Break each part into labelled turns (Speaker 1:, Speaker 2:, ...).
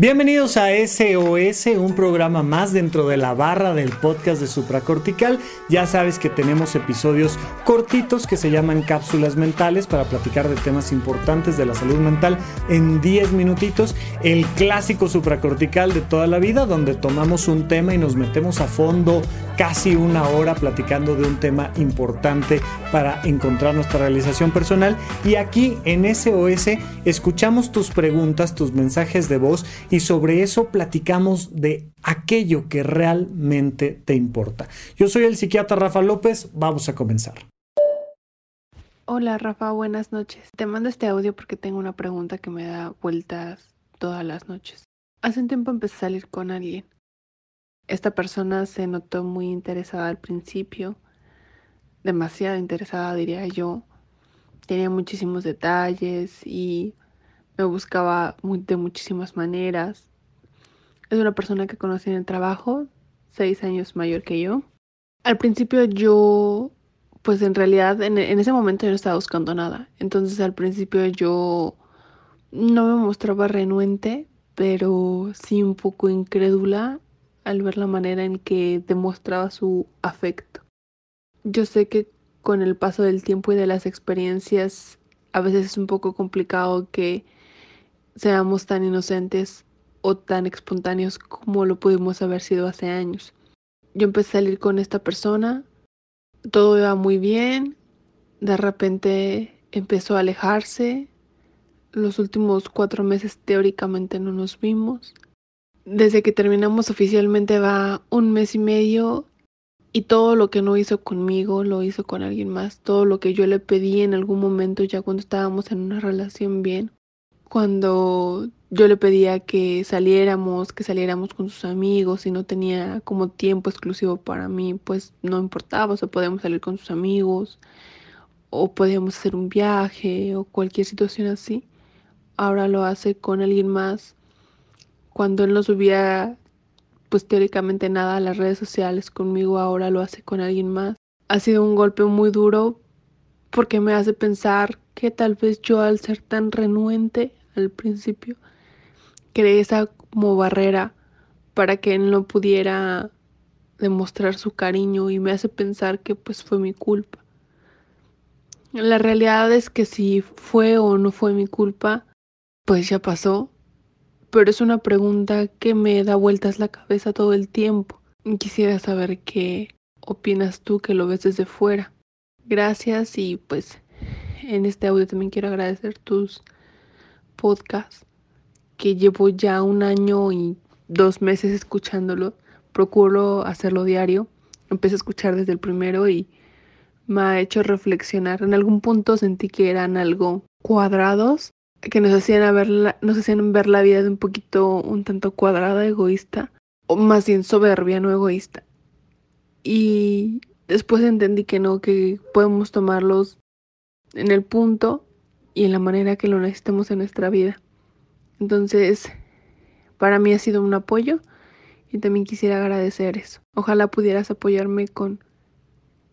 Speaker 1: Bienvenidos a SOS, un programa más dentro de la barra del podcast de Supracortical. Ya sabes que tenemos episodios cortitos que se llaman cápsulas mentales para platicar de temas importantes de la salud mental en 10 minutitos. El clásico supracortical de toda la vida, donde tomamos un tema y nos metemos a fondo casi una hora platicando de un tema importante para encontrar nuestra realización personal. Y aquí en SOS escuchamos tus preguntas, tus mensajes de voz y sobre eso platicamos de aquello que realmente te importa. Yo soy el psiquiatra Rafa López, vamos a comenzar.
Speaker 2: Hola Rafa, buenas noches. Te mando este audio porque tengo una pregunta que me da vueltas todas las noches. Hace un tiempo empecé a salir con alguien. Esta persona se notó muy interesada al principio, demasiado interesada diría yo. Tenía muchísimos detalles y me buscaba de muchísimas maneras. Es una persona que conocí en el trabajo, seis años mayor que yo. Al principio yo, pues en realidad en, en ese momento yo no estaba buscando nada. Entonces al principio yo no me mostraba renuente, pero sí un poco incrédula al ver la manera en que demostraba su afecto. Yo sé que con el paso del tiempo y de las experiencias a veces es un poco complicado que seamos tan inocentes o tan espontáneos como lo pudimos haber sido hace años. Yo empecé a salir con esta persona, todo iba muy bien, de repente empezó a alejarse, los últimos cuatro meses teóricamente no nos vimos. Desde que terminamos oficialmente va un mes y medio y todo lo que no hizo conmigo lo hizo con alguien más. Todo lo que yo le pedí en algún momento ya cuando estábamos en una relación bien, cuando yo le pedía que saliéramos, que saliéramos con sus amigos y no tenía como tiempo exclusivo para mí, pues no importaba, o sea, podíamos salir con sus amigos o podíamos hacer un viaje o cualquier situación así. Ahora lo hace con alguien más. Cuando él no subía, pues teóricamente nada a las redes sociales conmigo, ahora lo hace con alguien más. Ha sido un golpe muy duro porque me hace pensar que tal vez yo al ser tan renuente al principio, creé esa como barrera para que él no pudiera demostrar su cariño y me hace pensar que pues fue mi culpa. La realidad es que si fue o no fue mi culpa, pues ya pasó, pero es una pregunta que me da vueltas la cabeza todo el tiempo. Quisiera saber qué opinas tú que lo ves desde fuera. Gracias y pues en este audio también quiero agradecer tus podcast que llevo ya un año y dos meses escuchándolo. Procuro hacerlo diario. Empecé a escuchar desde el primero y me ha hecho reflexionar. En algún punto sentí que eran algo cuadrados, que nos hacían ver la, nos hacían ver la vida de un poquito, un tanto cuadrada, egoísta, o más bien soberbia, no egoísta. Y después entendí que no, que podemos tomarlos en el punto y en la manera que lo necesitemos en nuestra vida. Entonces, para mí ha sido un apoyo y también quisiera agradecer eso. Ojalá pudieras apoyarme con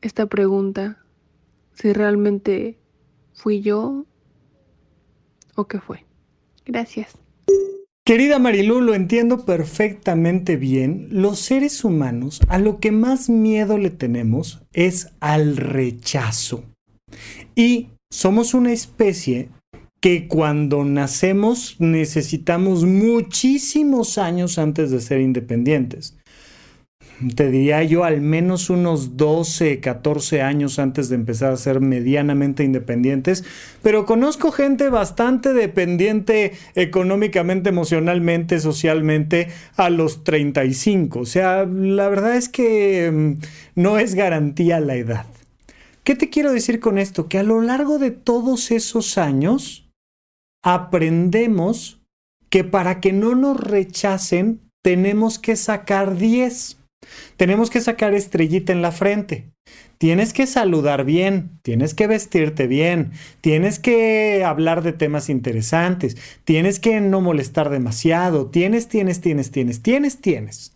Speaker 2: esta pregunta, si realmente fui yo o qué fue. Gracias.
Speaker 1: Querida Marilu, lo entiendo perfectamente bien. Los seres humanos a lo que más miedo le tenemos es al rechazo. Y somos una especie que cuando nacemos necesitamos muchísimos años antes de ser independientes. Te diría yo al menos unos 12, 14 años antes de empezar a ser medianamente independientes, pero conozco gente bastante dependiente económicamente, emocionalmente, socialmente a los 35. O sea, la verdad es que mm, no es garantía la edad. ¿Qué te quiero decir con esto? Que a lo largo de todos esos años aprendemos que para que no nos rechacen tenemos que sacar 10. Tenemos que sacar estrellita en la frente. Tienes que saludar bien, tienes que vestirte bien, tienes que hablar de temas interesantes, tienes que no molestar demasiado, tienes, tienes, tienes, tienes, tienes, tienes.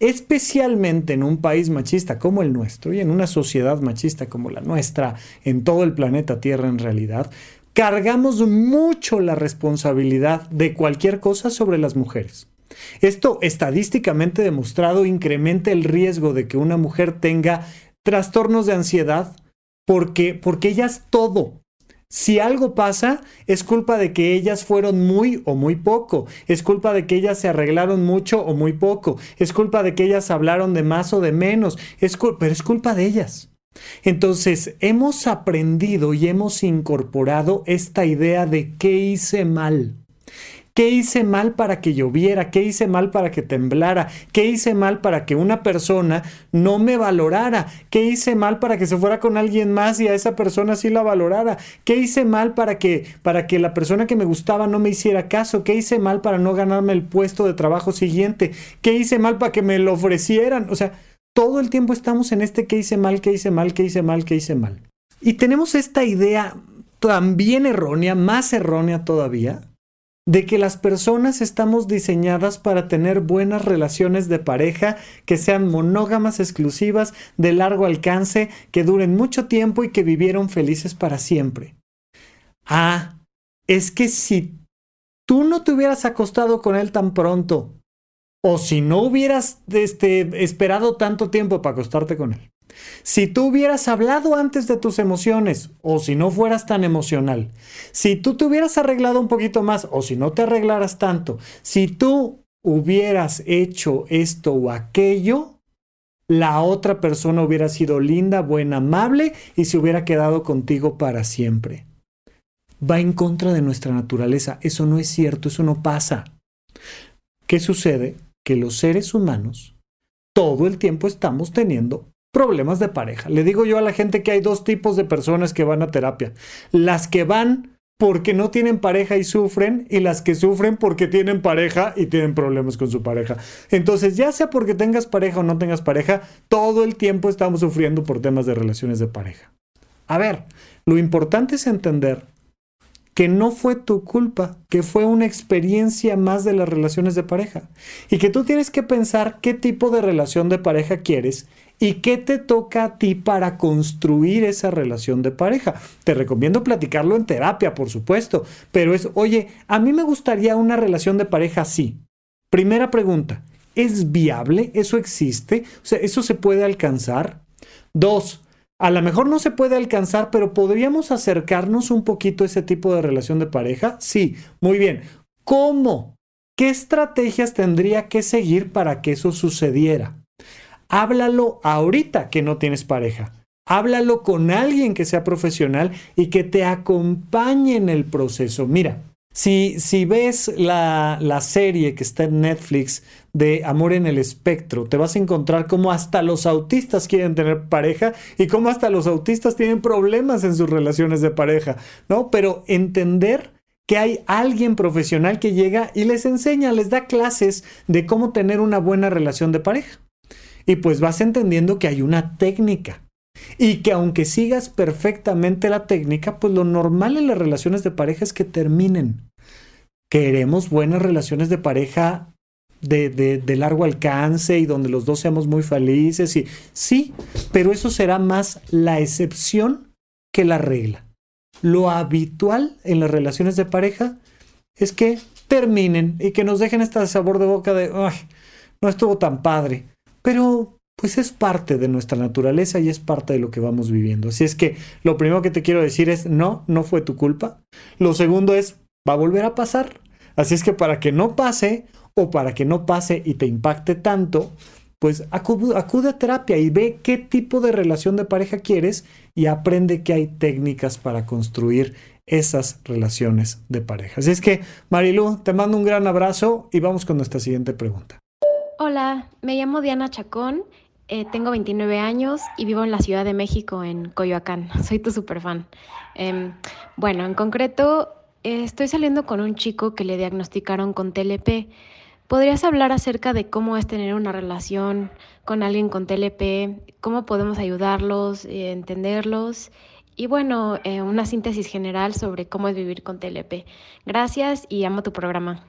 Speaker 1: Especialmente en un país machista como el nuestro y en una sociedad machista como la nuestra, en todo el planeta Tierra en realidad, cargamos mucho la responsabilidad de cualquier cosa sobre las mujeres. Esto estadísticamente demostrado incrementa el riesgo de que una mujer tenga trastornos de ansiedad porque, porque ellas todo, si algo pasa, es culpa de que ellas fueron muy o muy poco. Es culpa de que ellas se arreglaron mucho o muy poco. Es culpa de que ellas hablaron de más o de menos. Es pero es culpa de ellas. Entonces, hemos aprendido y hemos incorporado esta idea de qué hice mal. ¿Qué hice mal para que lloviera? ¿Qué hice mal para que temblara? ¿Qué hice mal para que una persona no me valorara? ¿Qué hice mal para que se fuera con alguien más y a esa persona sí la valorara? ¿Qué hice mal para que para que la persona que me gustaba no me hiciera caso? ¿Qué hice mal para no ganarme el puesto de trabajo siguiente? ¿Qué hice mal para que me lo ofrecieran? O sea, todo el tiempo estamos en este qué hice mal, qué hice mal, qué hice mal, qué hice mal. Y tenemos esta idea también errónea, más errónea todavía, de que las personas estamos diseñadas para tener buenas relaciones de pareja que sean monógamas exclusivas, de largo alcance, que duren mucho tiempo y que vivieron felices para siempre. Ah, es que si tú no te hubieras acostado con él tan pronto, o si no hubieras este, esperado tanto tiempo para acostarte con él, si tú hubieras hablado antes de tus emociones o si no fueras tan emocional, si tú te hubieras arreglado un poquito más o si no te arreglaras tanto, si tú hubieras hecho esto o aquello, la otra persona hubiera sido linda, buena, amable y se hubiera quedado contigo para siempre. Va en contra de nuestra naturaleza. Eso no es cierto, eso no pasa. ¿Qué sucede? Que los seres humanos todo el tiempo estamos teniendo problemas de pareja. Le digo yo a la gente que hay dos tipos de personas que van a terapia. Las que van porque no tienen pareja y sufren y las que sufren porque tienen pareja y tienen problemas con su pareja. Entonces, ya sea porque tengas pareja o no tengas pareja, todo el tiempo estamos sufriendo por temas de relaciones de pareja. A ver, lo importante es entender que no fue tu culpa, que fue una experiencia más de las relaciones de pareja y que tú tienes que pensar qué tipo de relación de pareja quieres ¿Y qué te toca a ti para construir esa relación de pareja? Te recomiendo platicarlo en terapia, por supuesto, pero es, oye, a mí me gustaría una relación de pareja así. Primera pregunta, ¿es viable? ¿Eso existe? O sea, ¿eso se puede alcanzar? Dos, a lo mejor no se puede alcanzar, pero ¿podríamos acercarnos un poquito a ese tipo de relación de pareja? Sí, muy bien. ¿Cómo? ¿Qué estrategias tendría que seguir para que eso sucediera? Háblalo ahorita que no tienes pareja. Háblalo con alguien que sea profesional y que te acompañe en el proceso. Mira, si, si ves la, la, serie que está en Netflix de Amor en el Espectro, te vas a encontrar cómo hasta los autistas quieren tener pareja y cómo hasta los autistas tienen problemas en sus relaciones de pareja, ¿no? Pero entender que hay alguien profesional que llega y les enseña, les da clases de cómo tener una buena relación de pareja. Y pues vas entendiendo que hay una técnica. Y que aunque sigas perfectamente la técnica, pues lo normal en las relaciones de pareja es que terminen. Queremos buenas relaciones de pareja de, de, largo alcance y donde los dos seamos muy felices. Y, sí, pero eso será más la excepción que la regla. Lo habitual en las relaciones de pareja es que terminen y que nos dejen este sabor de boca de, ay, no estuvo tan padre pero pues es parte de nuestra naturaleza y es parte de lo que vamos viviendo. Así es que lo primero que te quiero decir es, no, no fue tu culpa. Lo segundo es, va a volver a pasar. Así es que para que no pase o para que no pase y te impacte tanto, pues acude, a terapia y ve qué tipo de relación de pareja quieres y aprende que hay técnicas para construir esas relaciones de pareja. Así es que, Marilu, te mando un gran abrazo y vamos con nuestra siguiente pregunta.
Speaker 3: Hola, me llamo Diana Chacón, eh, tengo 29 años y vivo en la Ciudad de México, en Coyoacán. Soy tu super fan. Em, bueno, en concreto, eh, estoy saliendo con un chico que le diagnosticaron con TLP. ¿Podrías hablar acerca de cómo es tener una relación con alguien con TLP? ¿Cómo podemos ayudarlos, eh, entenderlos? Y bueno, una síntesis general sobre cómo es vivir con TLP. Gracias y amo tu programa.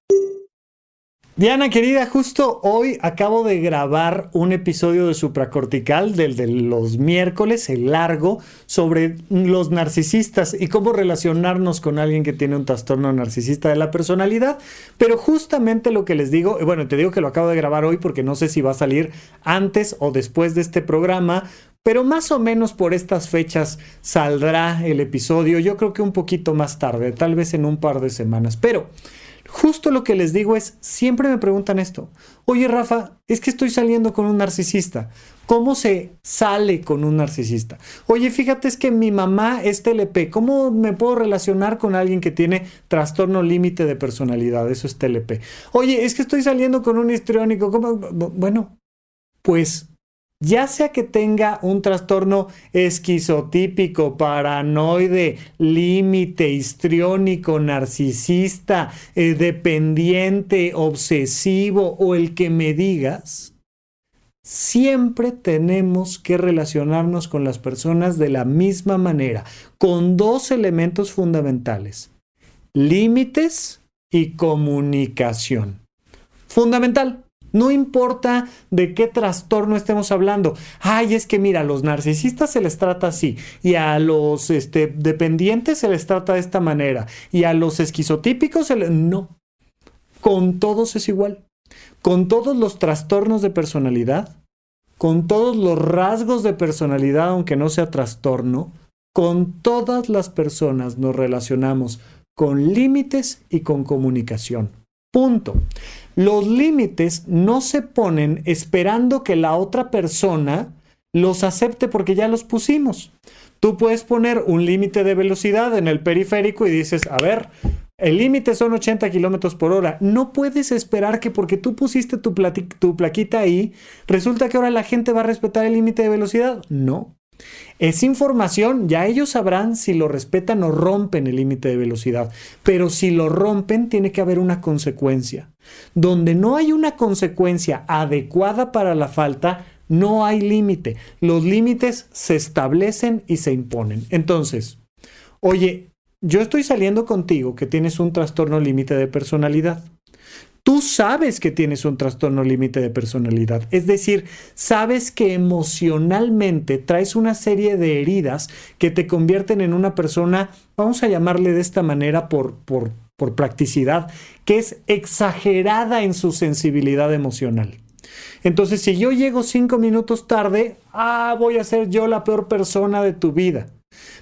Speaker 1: Diana querida, justo hoy acabo de grabar un episodio de Supracortical del de los miércoles, el largo, sobre los narcisistas y cómo relacionarnos con alguien que tiene un trastorno narcisista de la personalidad. Pero justamente lo que les digo, bueno, te digo que lo acabo de grabar hoy porque no sé si va a salir antes o después de este programa, pero más o menos por estas fechas saldrá el episodio, yo creo que un poquito más tarde, tal vez en un par de semanas. Pero justo lo que les digo es, siempre me preguntan esto, oye Rafa, es que estoy saliendo con un narcisista. ¿Cómo se sale con un narcisista? Oye, fíjate, es que mi mamá es TLP. ¿Cómo me puedo relacionar con alguien que tiene trastorno límite de personalidad? Eso es TLP. Oye, es que estoy saliendo con un histriónico. ¿Cómo? Bueno, pues ya sea que tenga un trastorno esquizotípico, paranoide, límite, histriónico, narcisista, eh, dependiente, obsesivo o el que me digas, siempre tenemos que relacionarnos con las personas de la misma manera, con dos elementos fundamentales, límites y comunicación. Fundamental. No importa de qué trastorno estemos hablando. Ay, es que mira, a los narcisistas se les trata así y a los este, dependientes se les trata de esta manera y a los esquizotípicos se les... No. Con todos es igual. Con todos los trastornos de personalidad, con todos los rasgos de personalidad, aunque no sea trastorno, con todas las personas nos relacionamos con límites y con comunicación. Punto. Los límites no se ponen esperando que la otra persona los acepte porque ya los pusimos. Tú puedes poner un límite de velocidad en el periférico y dices, a ver, el límite son 80 kilómetros por hora. No puedes esperar que porque tú pusiste tu, tu plaquita ahí, resulta que ahora la gente va a respetar el límite de velocidad. No. Es información, ya ellos sabrán si lo respetan o rompen el límite de velocidad, pero si lo rompen tiene que haber una consecuencia. Donde no hay una consecuencia adecuada para la falta, no hay límite. Los límites se establecen y se imponen. Entonces, oye, yo estoy saliendo contigo que tienes un trastorno límite de personalidad. Tú sabes que tienes un trastorno límite de personalidad, es decir, sabes que emocionalmente traes una serie de heridas que te convierten en una persona, vamos a llamarle de esta manera por, por, por practicidad, que es exagerada en su sensibilidad emocional. Entonces, si yo llego cinco minutos tarde, ah, voy a ser yo la peor persona de tu vida.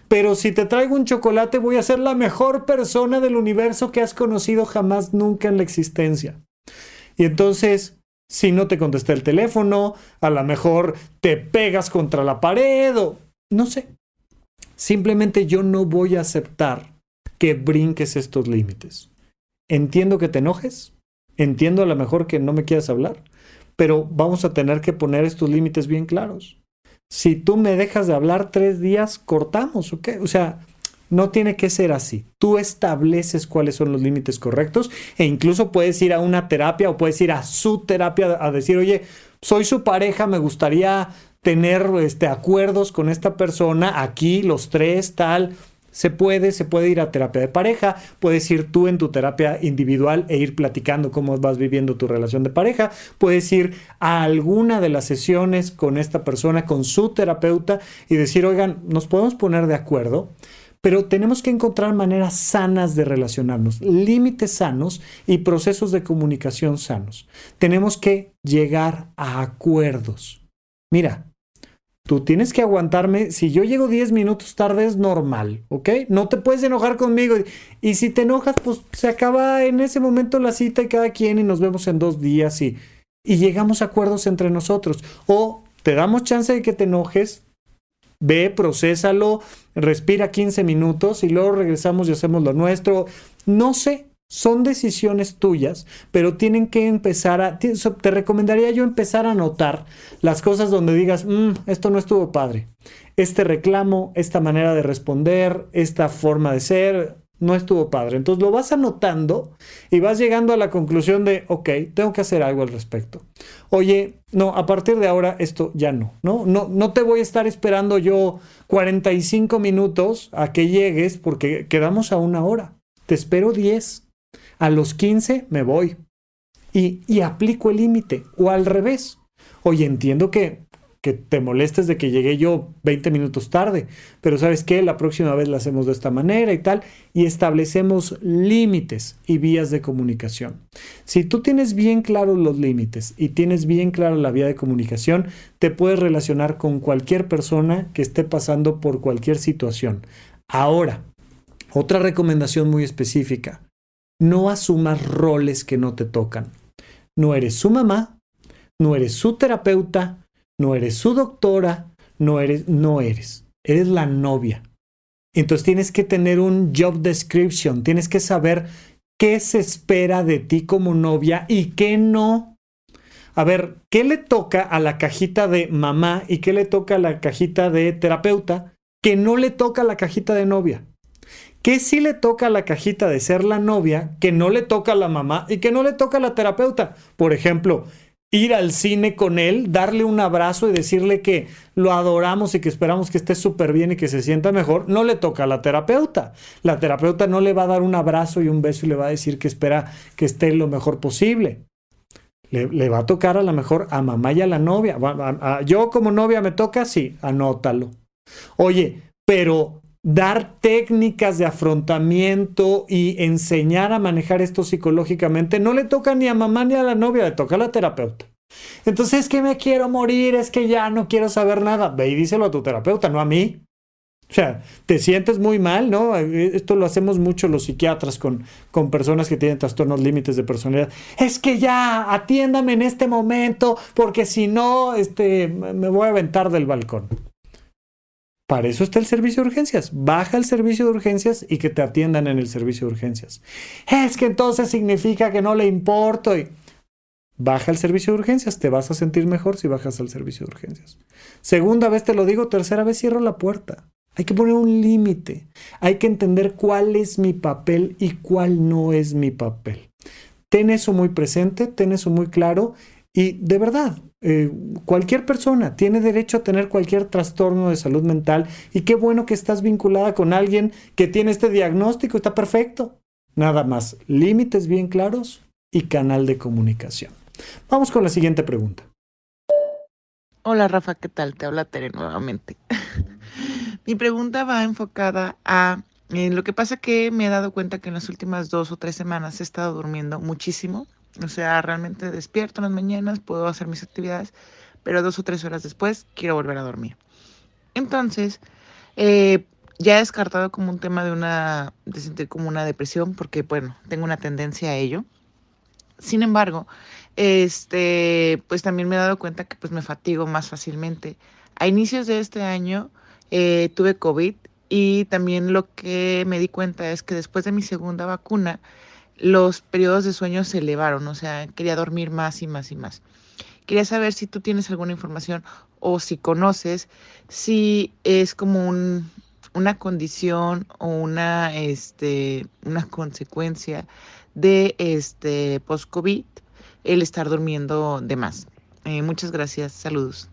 Speaker 1: Pero si te traigo un chocolate, voy a ser la mejor persona del universo que has conocido jamás nunca en la existencia. Y entonces, si no te contesté el teléfono, a lo mejor te pegas contra la pared o no sé. Simplemente yo no voy a aceptar que brinques estos límites. Entiendo que te enojes, entiendo a lo mejor que no me quieras hablar, pero vamos a tener que poner estos límites bien claros si tú me dejas de hablar tres días, cortamos, ¿ok? O sea, no tiene que ser así. Tú estableces cuáles son los límites correctos e incluso puedes ir a una terapia o puedes ir a su terapia a decir, oye, soy su pareja, me gustaría tener este, acuerdos con esta persona, aquí los tres, tal. Se puede, se puede ir a terapia de pareja, puedes ir tú en tu terapia individual e ir platicando cómo vas viviendo tu relación de pareja, puedes ir a alguna de las sesiones con esta persona, con su terapeuta y decir, oigan, nos podemos poner de acuerdo, pero tenemos que encontrar maneras sanas de relacionarnos, límites sanos y procesos de comunicación sanos. Tenemos que llegar a acuerdos. Mira, Tú tienes que aguantarme. Si yo llego 10 minutos tarde es normal, ¿ok? No te puedes enojar conmigo. Y si te enojas, pues se acaba en ese momento la cita y cada quien y nos vemos en dos días y, y llegamos a acuerdos entre nosotros. O te damos chance de que te enojes, ve, procésalo, respira 15 minutos y luego regresamos y hacemos lo nuestro. No sé, son decisiones tuyas, pero tienen que empezar a... Te recomendaría yo empezar a notar las cosas donde digas, mm, esto no estuvo padre. Este reclamo, esta manera de responder, esta forma de ser, no estuvo padre. Entonces lo vas anotando y vas llegando a la conclusión de, ok, tengo que hacer algo al respecto. Oye, no, a partir de ahora esto ya no, ¿no? No, no te voy a estar esperando yo 45 minutos a que llegues porque quedamos a una hora. Te espero 10. A los 15 me voy. y, aplico el límite. O al revés. Oye, entiendo que que te molestes de que llegué yo 20 minutos tarde, pero sabes qué, la próxima vez la hacemos de esta manera y tal, y establecemos límites y vías de comunicación. Si tú tienes bien claros los límites y tienes bien claro la vía de comunicación, te puedes relacionar con cualquier persona que esté pasando por cualquier situación. Ahora, otra recomendación muy específica, no asumas roles que no te tocan. No eres su mamá, no eres su terapeuta, no eres su doctora, no eres, no eres, eres la novia. Entonces tienes que tener un job description, tienes que saber qué se espera de ti como novia y qué no. A ver, ¿qué le toca a la cajita de mamá y qué le toca a la cajita de terapeuta que no le toca a la cajita de novia? ¿Qué sí le toca a la cajita de ser la novia que no le toca a la mamá y que no le toca a la terapeuta? Por ejemplo, ir al cine con él, darle un abrazo y decirle que lo adoramos y que esperamos que esté súper bien y que se sienta mejor, no le toca a la terapeuta. La terapeuta no le va a dar un abrazo y un beso y le va a decir que espera que esté lo mejor posible. Le, va a tocar a lo mejor a mamá y a la novia. yo como novia me toca, sí, anótalo. Oye, pero dar técnicas de afrontamiento y enseñar a manejar esto psicológicamente, no le toca ni a mamá ni a la novia, le toca a la terapeuta. Entonces es que me quiero morir, es que ya no quiero saber nada. Ve y díselo a tu terapeuta, no a mí. O sea, te sientes muy mal, ¿no? Esto lo hacemos mucho los psiquiatras con, con personas que tienen trastornos límites de personalidad. Es que ya, atiéndame en este momento, porque si no, este, me voy a aventar del balcón. Para eso está el servicio de urgencias. Baja el servicio de urgencias y que te atiendan en el servicio de urgencias. Es que entonces significa que no le importo. Y... Baja el servicio de urgencias. Te vas a sentir mejor si bajas al servicio de urgencias. Segunda vez te lo digo, tercera vez cierro la puerta. Hay que poner un límite. Hay que entender cuál es mi papel y cuál no es mi papel. Ten eso muy presente, ten eso muy claro y de verdad, eh, cualquier persona tiene derecho a tener cualquier trastorno de salud mental y qué bueno que estás vinculada con alguien que tiene este diagnóstico, está perfecto. Nada más, límites bien claros y canal de comunicación. Vamos con la siguiente pregunta.
Speaker 4: Hola Rafa, ¿qué tal? Te habla Tere nuevamente. Mi pregunta va enfocada a eh, lo que pasa que me he dado cuenta que en las últimas dos o tres semanas he estado durmiendo muchísimo o sea, realmente despierto en las mañanas, puedo hacer mis actividades, pero dos o tres horas después quiero volver a dormir. Entonces, eh, ya he descartado como un tema de una, de sentir como una depresión, porque bueno, tengo una tendencia a ello. Sin embargo, este, pues también me he dado cuenta que pues me fatigo más fácilmente. A inicios de este año eh, tuve COVID y también lo que me di cuenta es que después de mi segunda vacuna, los periodos de sueño se elevaron, o sea, quería dormir más y más y más. Quería saber si tú tienes alguna información o si conoces si es como un, una condición o una, este, una consecuencia de este post-COVID el estar durmiendo de más. Eh, muchas gracias, saludos.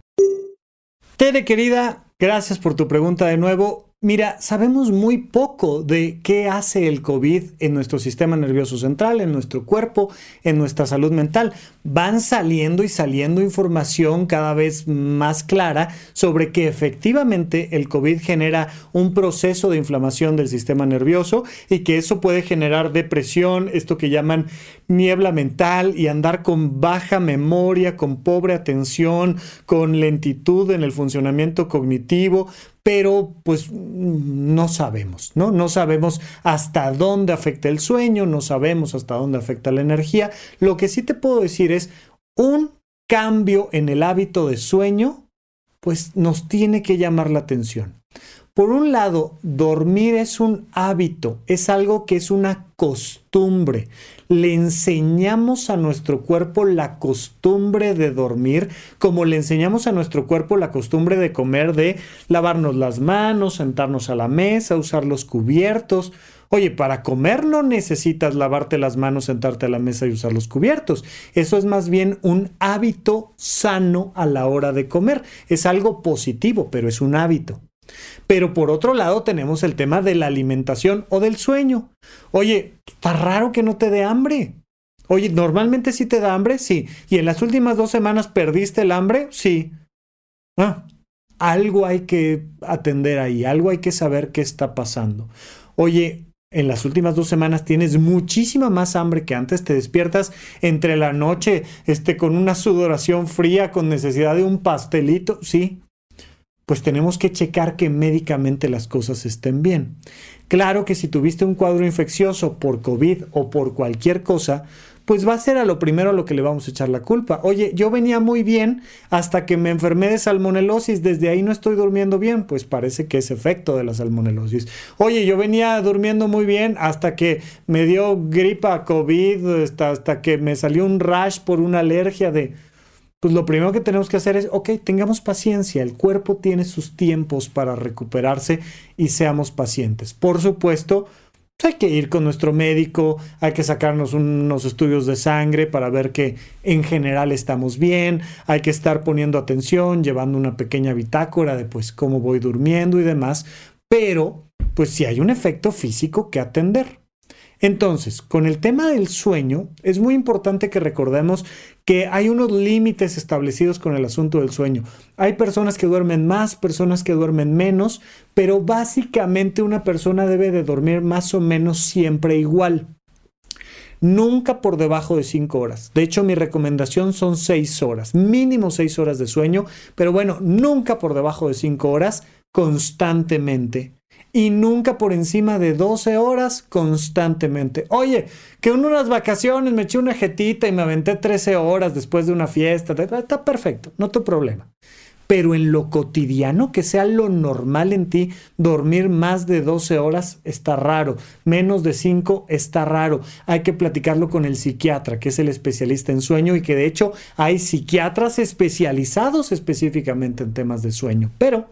Speaker 1: Tere querida, gracias por tu pregunta de nuevo. Mira, sabemos muy poco de qué hace el COVID en nuestro sistema nervioso central, en nuestro cuerpo, en nuestra salud mental. Van saliendo y saliendo información cada vez más clara sobre que efectivamente el COVID genera un proceso de inflamación del sistema nervioso y que eso puede generar depresión, esto que llaman niebla mental y andar con baja memoria, con pobre atención, con lentitud en el funcionamiento cognitivo, pero pues no sabemos, ¿no? No sabemos hasta dónde afecta el sueño, no sabemos hasta dónde afecta la energía. Lo que sí te puedo decir es un cambio en el hábito de sueño, pues nos tiene que llamar la atención. Por un lado, dormir es un hábito, es algo que es una costumbre. Le enseñamos a nuestro cuerpo la costumbre de dormir, como le enseñamos a nuestro cuerpo la costumbre de comer, de lavarnos las manos, sentarnos a la mesa, usar los cubiertos. Oye, para comer no necesitas lavarte las manos, sentarte a la mesa y usar los cubiertos. Eso es más bien un hábito sano a la hora de comer. Es algo positivo, pero es un hábito. Pero por otro lado tenemos el tema de la alimentación o del sueño. Oye, está raro que no te dé hambre. Oye, ¿normalmente sí te da hambre? Sí. ¿Y en las últimas dos semanas perdiste el hambre? Sí. Ah, algo hay que atender ahí, algo hay que saber qué está pasando. Oye, en las últimas dos semanas tienes muchísima más hambre que antes, te despiertas entre la noche este, con una sudoración fría, con necesidad de un pastelito, sí, pues tenemos que checar que médicamente las cosas estén bien. Claro que si tuviste un cuadro infeccioso por COVID o por cualquier cosa, pues va a ser a lo primero a lo que le vamos a echar la culpa. Oye, yo venía muy bien hasta que me enfermé de salmonelosis, desde ahí no estoy durmiendo bien, pues parece que es efecto de la salmonelosis. Oye, yo venía durmiendo muy bien hasta que me dio gripa COVID, hasta, hasta que me salió un rash por una alergia de... Pues lo primero que tenemos que hacer es, ok, tengamos paciencia, el cuerpo tiene sus tiempos para recuperarse y seamos pacientes. Por supuesto, pues, hay que ir con nuestro médico, hay que sacarnos unos estudios de sangre para ver que en general estamos bien, hay que estar poniendo atención, llevando una pequeña bitácora de pues cómo voy durmiendo y demás, pero pues si hay un efecto físico que atender. Entonces, con el tema del sueño, es muy importante que recordemos que hay unos límites establecidos con el asunto del sueño. Hay personas que duermen más, personas que duermen menos, pero básicamente una persona debe de dormir más o menos siempre igual. Nunca por debajo de 5 horas. De hecho, mi recomendación son 6 horas, mínimo 6 horas de sueño, pero bueno, nunca por debajo de 5 horas constantemente y nunca por encima de 12 horas constantemente. Oye, que en unas vacaciones me eché una jetita y me aventé 13 horas después de una fiesta, está perfecto, no tu problema. Pero en lo cotidiano, que sea lo normal en ti, dormir más de 12 horas está raro, menos de 5 está raro. Hay que platicarlo con el psiquiatra, que es el especialista en sueño y que de hecho hay psiquiatras especializados específicamente en temas de sueño. Pero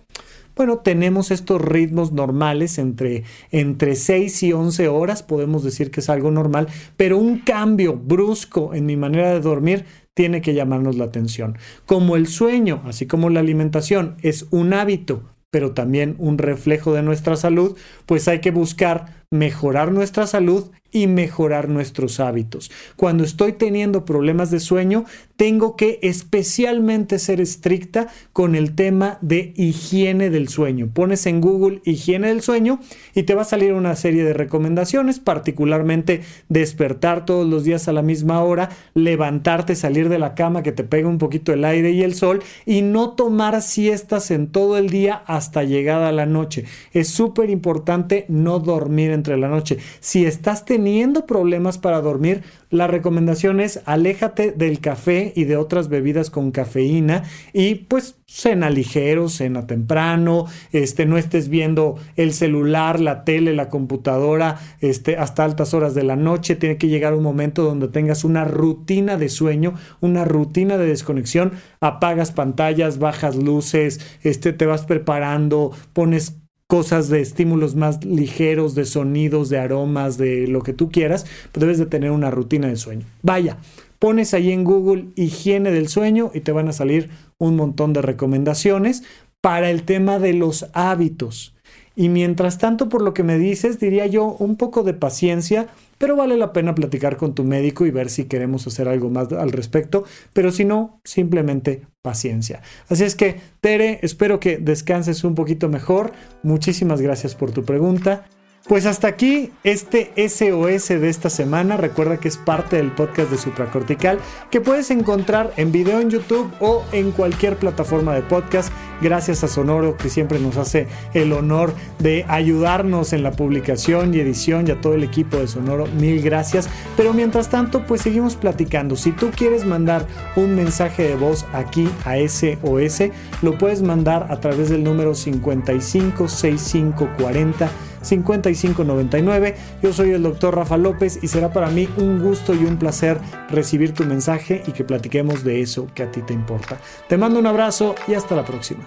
Speaker 1: bueno, tenemos estos ritmos normales entre, entre 6 y 11 horas, podemos decir que es algo normal, pero un cambio brusco en mi manera de dormir tiene que llamarnos la atención. Como el sueño, así como la alimentación, es un hábito, pero también un reflejo de nuestra salud, pues hay que buscar mejorar nuestra salud y mejorar nuestros hábitos. Cuando estoy teniendo problemas de sueño, tengo que especialmente ser estricta con el tema de higiene del sueño. Pones en Google higiene del sueño y te va a salir una serie de recomendaciones, particularmente despertar todos los días a la misma hora, levantarte, salir de la cama que te pegue un poquito el aire y el sol y no tomar siestas en todo el día hasta llegada la noche. Es súper importante no dormir entre la noche. Si estás teniendo problemas para dormir, la recomendación es aléjate del café y de otras bebidas con cafeína y pues cena ligero, cena temprano, este, no estés viendo el celular, la tele, la computadora este, hasta altas horas de la noche. Tiene que llegar un momento donde tengas una rutina de sueño, una rutina de desconexión. Apagas pantallas, bajas luces, este, te vas preparando, pones cosas de estímulos más ligeros, de sonidos, de aromas, de lo que tú quieras, pues debes de tener una rutina de sueño. Vaya, pones ahí en Google higiene del sueño y te van a salir un montón de recomendaciones para el tema de los hábitos. Y mientras tanto, por lo que me dices, diría yo un poco de paciencia, pero vale la pena platicar con tu médico y ver si queremos hacer algo más al respecto, pero si no, simplemente paciencia. Así es que, Tere, espero que descanses un poquito mejor. Muchísimas gracias por tu pregunta. Pues hasta aquí este SOS de esta semana. Recuerda que es parte del podcast de Supracortical que puedes encontrar en video en YouTube o en cualquier plataforma de podcast. Gracias a Sonoro que siempre nos hace el honor de ayudarnos en la publicación y edición y a todo el equipo de Sonoro. Mil gracias. Pero mientras tanto, pues seguimos platicando. Si tú quieres mandar un mensaje de voz aquí a SOS, lo puedes mandar a través del número 556540 5599. Yo soy el doctor Rafa López y será para mí un gusto y un placer recibir tu mensaje y que platiquemos de eso que a ti te importa. Te mando un abrazo y hasta la próxima.